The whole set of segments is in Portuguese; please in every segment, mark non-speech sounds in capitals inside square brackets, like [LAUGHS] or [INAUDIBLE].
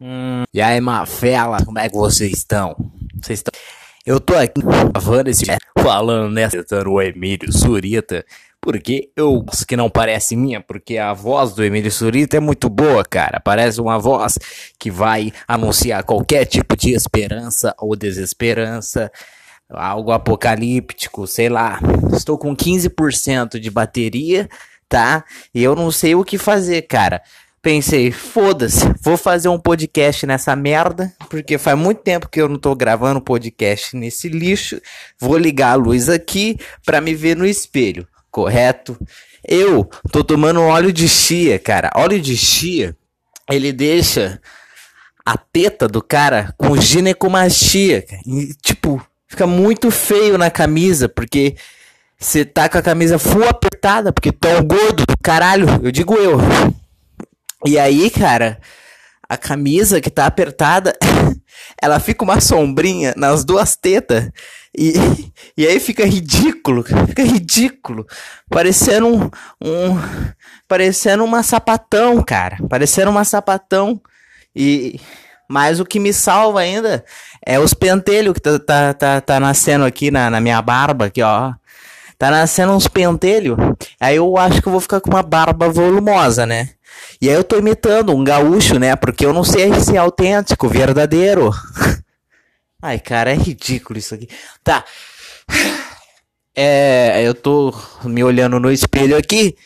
Hum, e aí, Mafela, como é que vocês estão? Vocês estão. Eu tô aqui gravando esse falando nessa o Emílio Surita, porque eu que não parece minha, porque a voz do Emílio Surita é muito boa, cara. Parece uma voz que vai anunciar qualquer tipo de esperança ou desesperança, algo apocalíptico, sei lá. Estou com 15% de bateria, tá? E eu não sei o que fazer, cara pensei, foda-se, vou fazer um podcast nessa merda, porque faz muito tempo que eu não tô gravando podcast nesse lixo. Vou ligar a luz aqui para me ver no espelho, correto? Eu tô tomando óleo de chia, cara. Óleo de chia, ele deixa a teta do cara com ginecomastia, e, tipo, fica muito feio na camisa, porque você tá com a camisa full apertada, porque tu é gordo do caralho, eu digo eu. E aí, cara, a camisa que tá apertada, [LAUGHS] ela fica uma sombrinha nas duas tetas. E, [LAUGHS] e aí fica ridículo, fica ridículo. Parecendo um, um. Parecendo uma sapatão, cara. Parecendo uma sapatão. E. Mas o que me salva ainda é os pentelhos que tá, tá, tá, tá nascendo aqui na, na minha barba, aqui, ó. Tá nascendo uns pentelhos. Aí eu acho que eu vou ficar com uma barba volumosa, né? E aí eu tô imitando um gaúcho, né? Porque eu não sei se é autêntico, verdadeiro. [LAUGHS] Ai, cara, é ridículo isso aqui. Tá. É, eu tô me olhando no espelho aqui.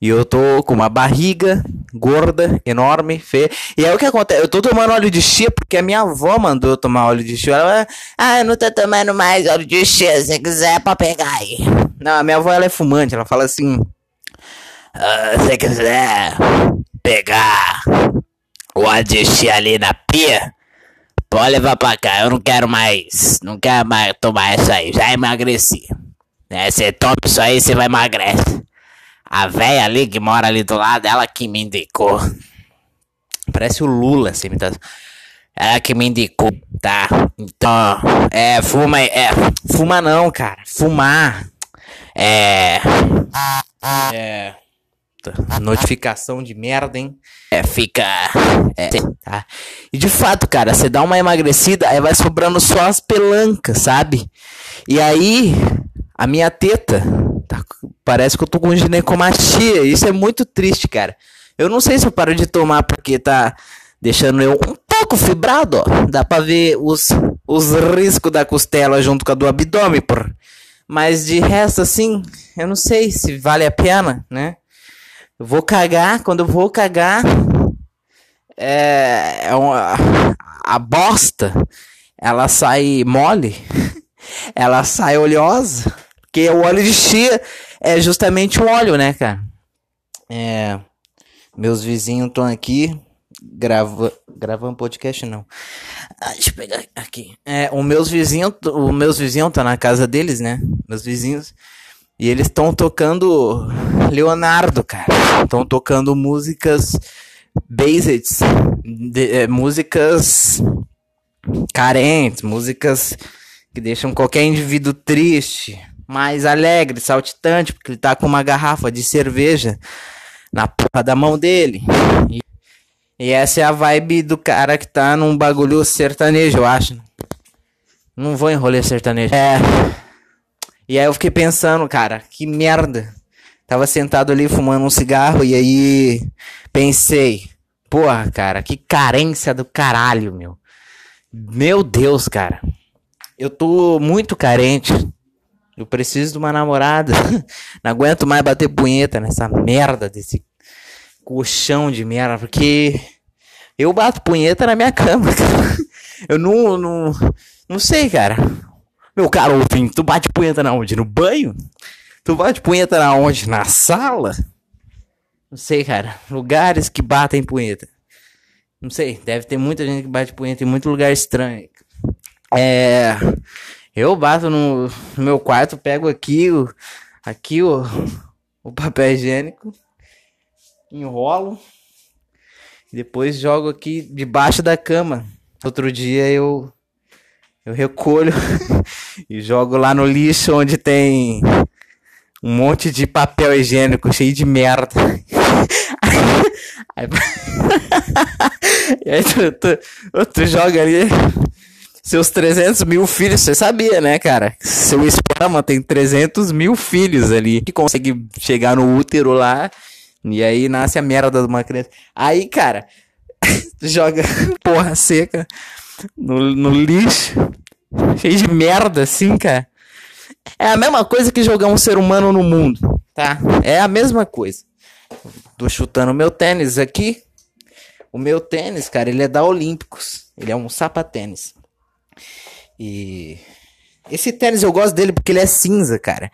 E eu tô com uma barriga gorda, enorme, feia. E aí o que acontece? Eu tô tomando óleo de chia porque a minha avó mandou eu tomar óleo de chia. Ela ah, eu não tô tomando mais óleo de chia, se quiser é pra pegar aí. Não, a minha avó ela é fumante, ela fala assim. Ah, se quiser pegar o adichi ali na pia, pode levar pra cá. Eu não quero mais, não quero mais tomar isso aí. Já emagreci. Né? Você toma isso aí, você vai emagrecer. A véia ali que mora ali do lado, ela que me indicou. Parece o Lula essa imitação. Ela que me indicou, tá? Então, é, fuma, é, fuma não, cara. Fumar. É. É notificação de merda, hein? É, fica. É, tá? E de fato, cara, você dá uma emagrecida, aí vai sobrando só as pelancas, sabe? E aí, a minha teta, tá, parece que eu tô com ginecomastia. Isso é muito triste, cara. Eu não sei se eu paro de tomar porque tá deixando eu um pouco fibrado, ó. Dá pra ver os, os riscos da costela junto com a do abdômen, por. Mas de resto, assim, eu não sei se vale a pena, né? Vou cagar, quando eu vou cagar, é, é uma, a bosta, ela sai mole, [LAUGHS] ela sai oleosa, porque o óleo de chia é justamente um óleo, né, cara? É, meus vizinhos estão aqui grava, gravando podcast não. Ah, deixa eu pegar aqui. É, meus vizinhos, os meus vizinhos tá na casa deles, né? Meus vizinhos e eles estão tocando Leonardo, cara. Estão tocando músicas based, de, é, músicas carentes, músicas que deixam qualquer indivíduo triste, mais alegre, saltitante, porque ele tá com uma garrafa de cerveja na porra da mão dele. E, e essa é a vibe do cara que tá num bagulho sertanejo, eu acho. Não vou enrolar sertanejo. É. E aí eu fiquei pensando, cara, que merda. Tava sentado ali fumando um cigarro e aí pensei, porra, cara, que carência do caralho, meu. Meu Deus, cara. Eu tô muito carente. Eu preciso de uma namorada. [LAUGHS] Não aguento mais bater punheta nessa merda desse colchão de merda, porque eu bato punheta na minha cama, [LAUGHS] cara. Eu não, não, não sei, cara. Meu caro ouvinte, tu bate punheta na onde? No banho? Tu bate punheta na onde? Na sala? Não sei, cara. Lugares que batem punheta. Não sei, deve ter muita gente que bate punheta em muito lugar estranho. É. Eu bato no, no meu quarto, pego aqui o. Aqui o, o papel higiênico, enrolo, depois jogo aqui debaixo da cama. Outro dia eu eu recolho [LAUGHS] e jogo lá no lixo onde tem um monte de papel higiênico cheio de merda. Aí, [LAUGHS] E aí tu, tu, tu joga ali seus 300 mil filhos. Você sabia, né, cara? Seu esperma tem 300 mil filhos ali que consegue chegar no útero lá. E aí nasce a merda de uma criança. Aí, cara, [LAUGHS] joga [LAUGHS] porra seca no, no lixo, [LAUGHS] cheio de merda, assim, cara. É a mesma coisa que jogar um ser humano no mundo, tá? É a mesma coisa. Tô chutando meu tênis aqui. O meu tênis, cara, ele é da Olímpicos. Ele é um sapatênis. E esse tênis eu gosto dele porque ele é cinza, cara.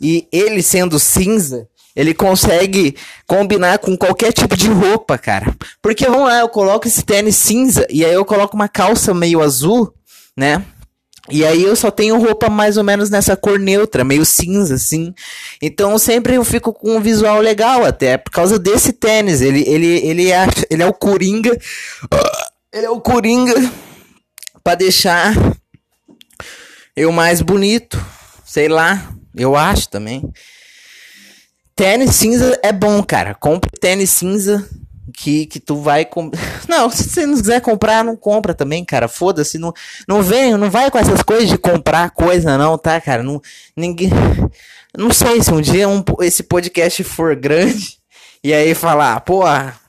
E ele sendo cinza, ele consegue combinar com qualquer tipo de roupa, cara. Porque vamos lá, eu coloco esse tênis cinza e aí eu coloco uma calça meio azul, né? E aí eu só tenho roupa mais ou menos nessa cor neutra, meio cinza, assim. Então sempre eu fico com um visual legal, até por causa desse tênis. Ele, ele, ele, é, ele é o Coringa. Ele é o Coringa para deixar eu mais bonito. Sei lá, eu acho também. Tênis cinza é bom, cara. Compre tênis cinza que, que tu vai com... [LAUGHS] Não, se você não quiser comprar, não compra também, cara. Foda-se, não, não vem, não vai com essas coisas de comprar coisa não, tá, cara? Não ninguém [LAUGHS] Não sei se um dia um, esse podcast for grande [LAUGHS] e aí falar, pô,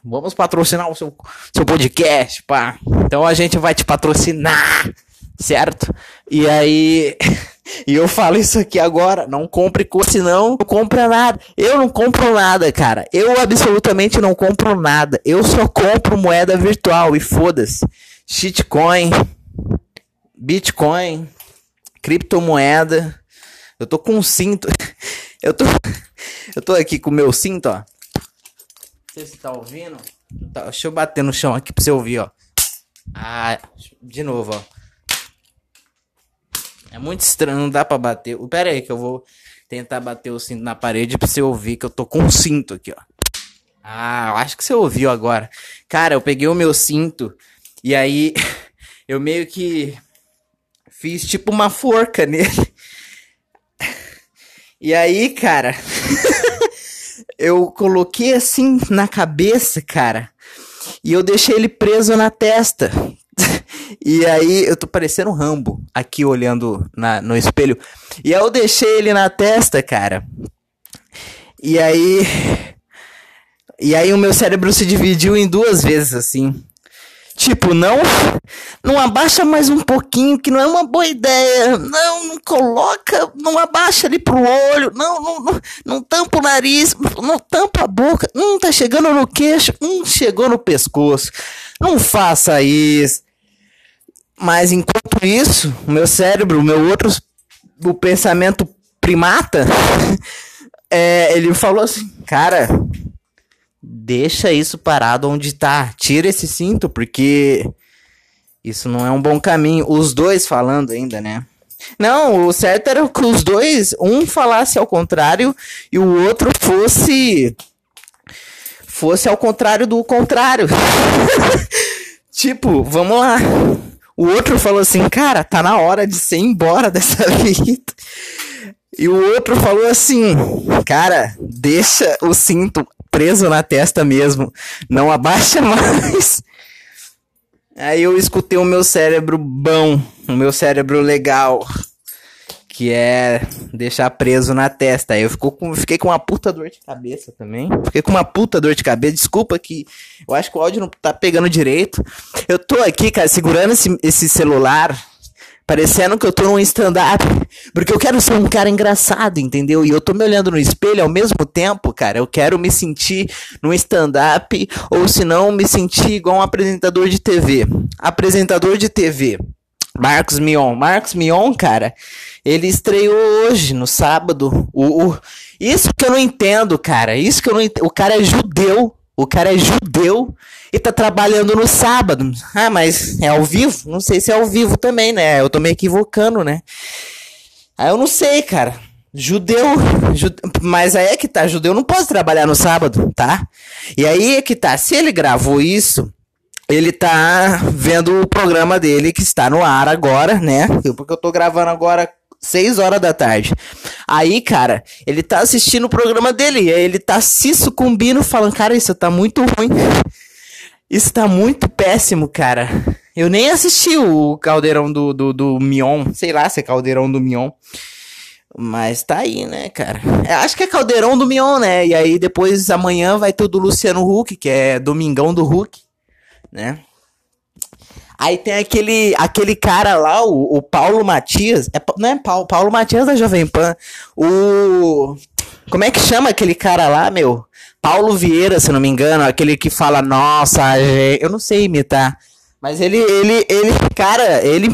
vamos patrocinar o seu, seu podcast, pá. Então a gente vai te patrocinar, certo? E aí E eu falo isso aqui agora, não compre coisa, senão não compra nada. Eu não compro nada, cara. Eu absolutamente não compro nada. Eu só compro moeda virtual e foda-se. Shitcoin, Bitcoin, criptomoeda. Eu tô com um cinto. [LAUGHS] Eu tô Eu tô aqui com o meu cinto, ó. Não sei se tá ouvindo. Tá, deixa eu bater no chão aqui pra você ouvir, ó. Ah, de novo, ó. É muito estranho, não dá pra bater. Pera aí que eu vou tentar bater o cinto na parede pra você ouvir que eu tô com um cinto aqui, ó. Ah, eu acho que você ouviu agora. Cara, eu peguei o meu cinto e aí [LAUGHS] eu meio que fiz tipo uma forca [LAUGHS] nele. E aí, cara, [LAUGHS] eu coloquei assim na cabeça, cara, e eu deixei ele preso na testa. E aí eu tô parecendo um Rambo aqui olhando na, no espelho. E aí eu deixei ele na testa, cara. E aí. E aí o meu cérebro se dividiu em duas vezes, assim. Tipo, não, não abaixa mais um pouquinho, que não é uma boa ideia. Não, não coloca, não abaixa ali pro olho. Não, não, não, não tampa o nariz, não tampa a boca. Não tá chegando no queixo, não chegou no pescoço. Não faça isso. Mas enquanto isso, o meu cérebro, o meu outro, o pensamento primata, [LAUGHS] é, ele falou assim, cara, deixa isso parado onde tá, tira esse cinto, porque isso não é um bom caminho. Os dois falando ainda, né? Não, o certo era que os dois, um falasse ao contrário e o outro fosse fosse ao contrário do contrário. [LAUGHS] tipo, vamos lá. O outro falou assim, cara, tá na hora de ser embora [LAUGHS] dessa vida. E o outro falou assim, cara, deixa o cinto preso na testa mesmo, não abaixa [LAUGHS] mais. Aí eu escutei o meu cérebro bom, o meu cérebro legal que é deixar preso na testa. Eu fico com, fiquei com uma puta dor de cabeça também. Fiquei com uma puta dor de cabeça. Desculpa que eu acho que o áudio não tá pegando direito. Eu tô aqui, cara, segurando esse, esse celular, parecendo que eu tô num stand-up. Porque eu quero ser um cara engraçado, entendeu? E eu tô me olhando no espelho ao mesmo tempo, cara. Eu quero me sentir num stand-up, ou se não, me sentir igual um apresentador de TV. Apresentador de TV. Marcos Mion. Marcos Mion, cara, ele estreou hoje, no sábado. O, o, isso que eu não entendo, cara. Isso que eu não entendo. O cara é judeu. O cara é judeu e tá trabalhando no sábado. Ah, mas é ao vivo? Não sei se é ao vivo também, né? Eu tô me equivocando, né? Aí eu não sei, cara. Judeu, jude... mas aí é que tá, judeu não pode trabalhar no sábado, tá? E aí é que tá, se ele gravou isso, ele tá vendo o programa dele que está no ar agora, né? Porque eu tô gravando agora 6 horas da tarde. Aí, cara, ele tá assistindo o programa dele, e aí ele tá se sucumbindo, falando, cara, isso tá muito ruim. Isso tá muito péssimo, cara. Eu nem assisti o Caldeirão do, do, do Mion. Sei lá se é Caldeirão do Mion. Mas tá aí, né, cara? É, acho que é Caldeirão do Mion, né? E aí depois amanhã vai ter o do Luciano Huck, que é Domingão do Huck, né? Aí tem aquele, aquele cara lá, o, o Paulo Matias. É, não é Paulo, Paulo Matias da Jovem Pan. O. Como é que chama aquele cara lá, meu? Paulo Vieira, se não me engano, aquele que fala, nossa, eu não sei imitar. Mas ele, ele, ele, cara, ele.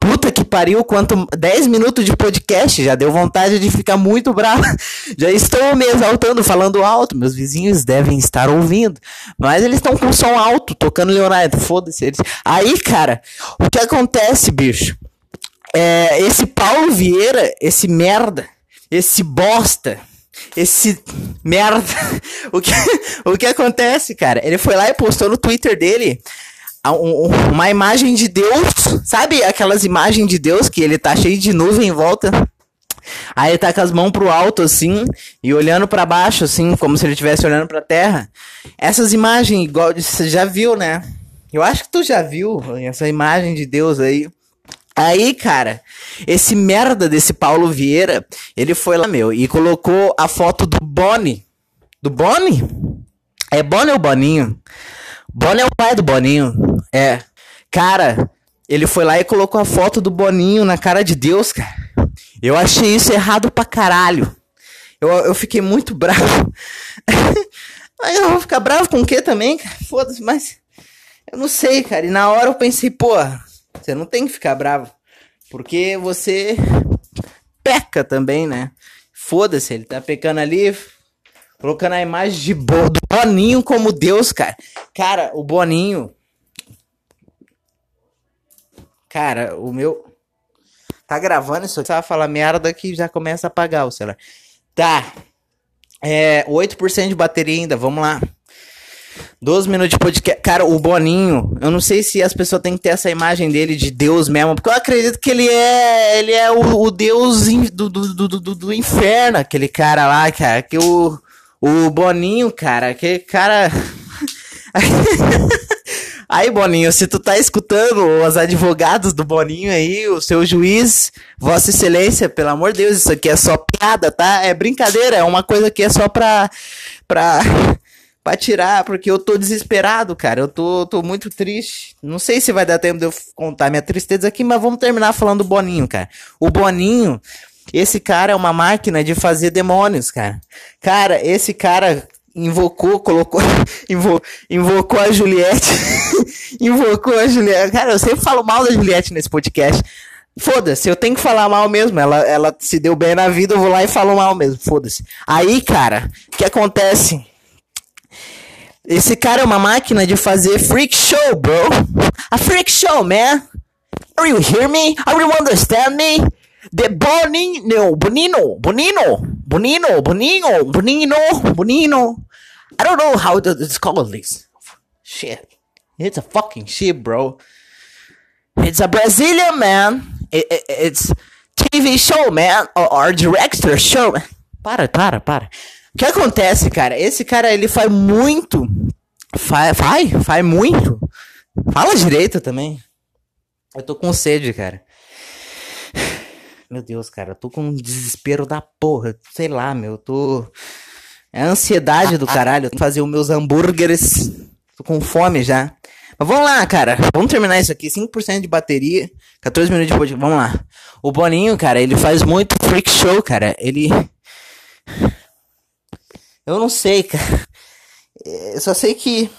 Puta que pariu, quanto 10 minutos de podcast, já deu vontade de ficar muito bravo. [LAUGHS] Já estou me exaltando, falando alto. Meus vizinhos devem estar ouvindo. Mas eles estão com som alto, tocando Leonardo. Foda-se eles. Aí, cara, o que acontece, bicho? É, esse Paulo Vieira, esse merda, esse bosta, esse merda. [LAUGHS] O que, o que acontece, cara? Ele foi lá e postou no Twitter dele uma imagem de Deus, sabe aquelas imagens de Deus que ele tá cheio de nuvem em volta? Aí ele tá com as mãos pro alto, assim, e olhando para baixo, assim, como se ele estivesse olhando pra terra. Essas imagens, igual você já viu, né? Eu acho que tu já viu essa imagem de Deus aí. Aí, cara, esse merda desse Paulo Vieira, ele foi lá, meu, e colocou a foto do Boni. Do Boni? É Boni ou Boninho? Boni é o pai do Boninho. É. Cara, ele foi lá e colocou a foto do Boninho na cara de Deus, cara. Eu achei isso errado pra caralho. Eu, eu fiquei muito bravo. [LAUGHS] Mas eu vou ficar bravo com o quê também, cara? Foda-se, mas. Eu não sei, cara. E na hora eu pensei, pô, você não tem que ficar bravo. Porque você peca também, né? Foda-se, ele tá pecando ali, colocando a imagem de Bo do Boninho como Deus, cara. Cara, o Boninho. Cara, o meu. Tá gravando isso? Você vai falar merda que já começa a apagar o celular. Tá. É, 8% de bateria ainda, vamos lá. 12 minutos de podcast. Cara, o Boninho, eu não sei se as pessoas têm que ter essa imagem dele de Deus mesmo, porque eu acredito que ele é. Ele é o, o Deus do, do, do, do, do inferno, aquele cara lá, cara. Que o, o Boninho, cara, aquele cara. [LAUGHS] Aí, Boninho, se tu tá escutando os advogados do Boninho aí, o seu juiz, Vossa Excelência, pelo amor de Deus, isso aqui é só piada, tá? É brincadeira, é uma coisa que é só pra. pra [LAUGHS] pra tirar, porque eu tô desesperado, cara. Eu tô, tô muito triste. Não sei se vai dar tempo de eu contar minha tristeza aqui, mas vamos terminar falando do Boninho, cara. O Boninho, esse cara é uma máquina de fazer demônios, cara. Cara, esse cara invocou, colocou, [LAUGHS] invo, invocou a Juliette. [LAUGHS] invocou a Juliette. Cara, eu sempre falo mal da Juliette nesse podcast. Foda-se, eu tenho que falar mal mesmo. Ela, ela se deu bem na vida, eu vou lá e falo mal mesmo. Foda-se. Aí, cara, o que acontece? Esse cara é uma máquina de fazer freak show, bro. A freak show, man. Are you hear me? Are you understand me? The Bonino, Bonino, Bonino, Bonino, Bonino, Bonino, Bonino. I don't know how it's called this. Shit. It's a fucking shit, bro. It's a Brazilian man. It, it, it's TV show, man. Or, or director show. Para, para, para. O que acontece, cara? Esse cara, ele faz muito. Faz, faz, faz muito. Fala direito também. Eu tô com sede, cara. Meu Deus, cara, eu tô com um desespero da porra. Sei lá, meu, eu tô. É ansiedade do caralho. Fazer os meus hambúrgueres. Tô com fome já. Mas vamos lá, cara. Vamos terminar isso aqui. 5% de bateria. 14 minutos de. Vamos lá. O Boninho, cara, ele faz muito freak show, cara. Ele. Eu não sei, cara. Eu só sei que.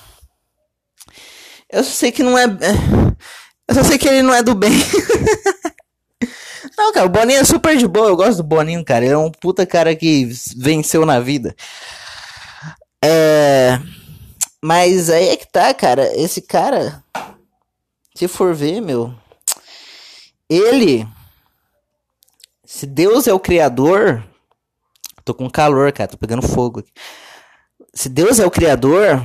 Eu só sei que não é. Eu só sei que ele não é do bem. [LAUGHS] não, cara, o Boninho é super de boa. Eu gosto do Boninho, cara. Ele é um puta cara que venceu na vida. É. Mas aí é que tá, cara. Esse cara. Se for ver, meu. Ele. Se Deus é o criador, Tô com calor, cara. Tô pegando fogo aqui. Se Deus é o criador.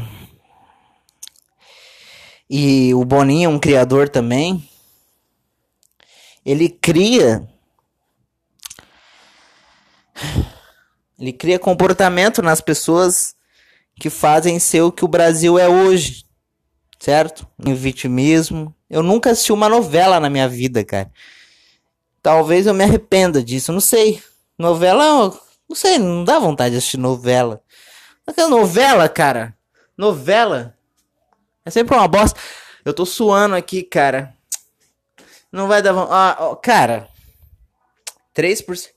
E o Boninho é um criador também. Ele cria. Ele cria comportamento nas pessoas que fazem ser o que o Brasil é hoje. certo? Em vitimismo. Eu nunca assisti uma novela na minha vida, cara. Talvez eu me arrependa disso, não sei. Novela, não sei, não dá vontade de assistir novela. Aquela novela, cara. Novela. É sempre uma bosta. Eu tô suando aqui, cara. Não vai dar. Ah, cara. 3%.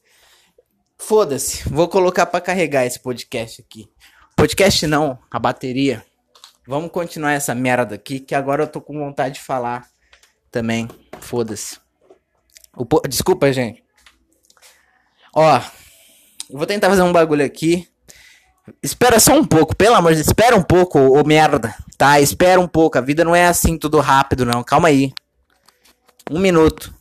Foda-se. Vou colocar para carregar esse podcast aqui. Podcast não, a bateria. Vamos continuar essa merda aqui, que agora eu tô com vontade de falar também. Foda-se. Po... Desculpa, gente. Ó, eu vou tentar fazer um bagulho aqui. Espera só um pouco, pelo amor de Deus, espera um pouco, ô merda, tá? Espera um pouco, a vida não é assim tudo rápido, não. Calma aí. Um minuto.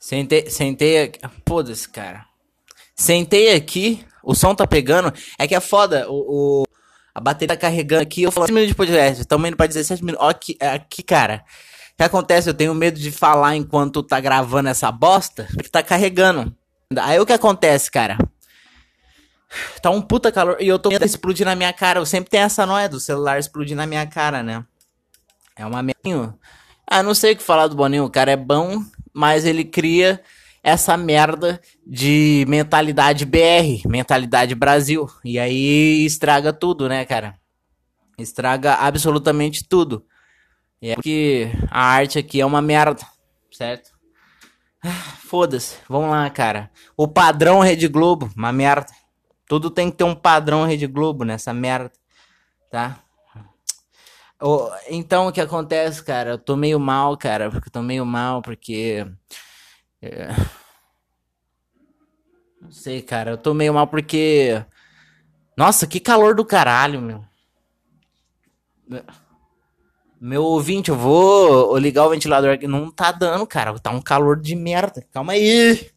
Sentei, sentei aqui. Foda-se, cara. Sentei aqui, o som tá pegando. É que é foda, o, o a bateria tá carregando aqui. Eu falo 7 minutos de podcast, estamos indo pra 17 minutos. Aqui, é aqui, cara. Que acontece? Eu tenho medo de falar enquanto tá gravando essa bosta, porque tá carregando. Aí o que acontece, cara? Tá um puta calor e eu tô explodir na minha cara. Eu sempre tenho essa noia do celular explodir na minha cara, né? É uma merda. Ah, não sei o que falar do Boninho. O cara é bom, mas ele cria essa merda de mentalidade BR, mentalidade Brasil. E aí estraga tudo, né, cara? Estraga absolutamente tudo. É porque a arte aqui é uma merda, certo? Ah, foda-se, vamos lá, cara. O padrão Rede Globo, uma merda. Tudo tem que ter um padrão Rede Globo nessa merda, tá? Então, o que acontece, cara? Eu tô meio mal, cara. Porque eu tô meio mal, porque. É... Não sei, cara. Eu tô meio mal porque. Nossa, que calor do caralho, meu. Meu ouvinte, eu vou ligar o ventilador aqui. Não tá dando, cara. Tá um calor de merda. Calma aí.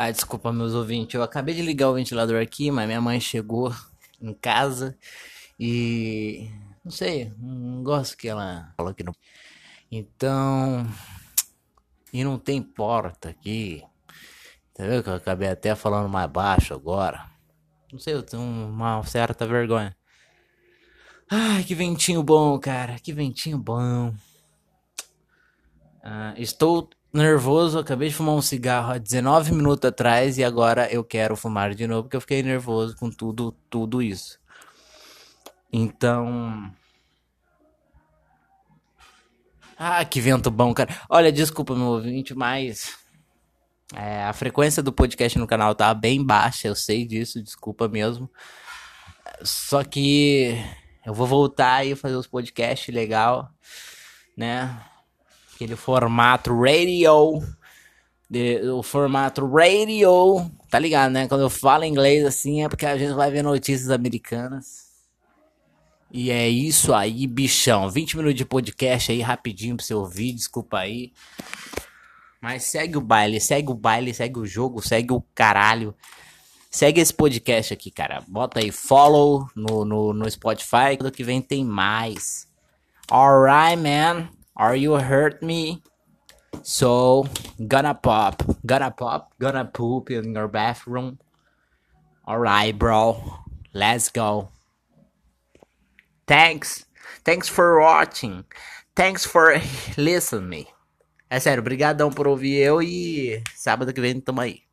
Ah, desculpa, meus ouvintes. Eu acabei de ligar o ventilador aqui, mas minha mãe chegou [LAUGHS] em casa e. Não sei, não gosto que ela falou que não. Então. E não tem porta aqui. Entendeu? Que eu acabei até falando mais baixo agora. Não sei, eu tenho uma certa vergonha. Ai, que ventinho bom, cara. Que ventinho bom. Ah, estou nervoso, acabei de fumar um cigarro há 19 minutos atrás e agora eu quero fumar de novo porque eu fiquei nervoso com tudo, tudo isso. Então, ah, que vento bom, cara. Olha, desculpa meu ouvinte, mas é, a frequência do podcast no canal tá bem baixa, eu sei disso, desculpa mesmo. Só que eu vou voltar aí fazer os podcasts legal, né? Aquele formato radio, de, o formato radio, tá ligado, né? Quando eu falo inglês assim é porque a gente vai ver notícias americanas. E é isso aí, bichão. 20 minutos de podcast aí rapidinho pra você ouvir, desculpa aí. Mas segue o baile, segue o baile, segue o jogo, segue o caralho. Segue esse podcast aqui, cara. Bota aí follow no, no, no Spotify. Quando que vem tem mais. Alright, man. Are you hurt me? So gonna pop, gonna pop, gonna poop in your bathroom. Alright, bro. Let's go. Thanks. Thanks for watching. Thanks for [LAUGHS] listening me. É sério, brigadão por ouvir eu e sábado que vem tamo aí.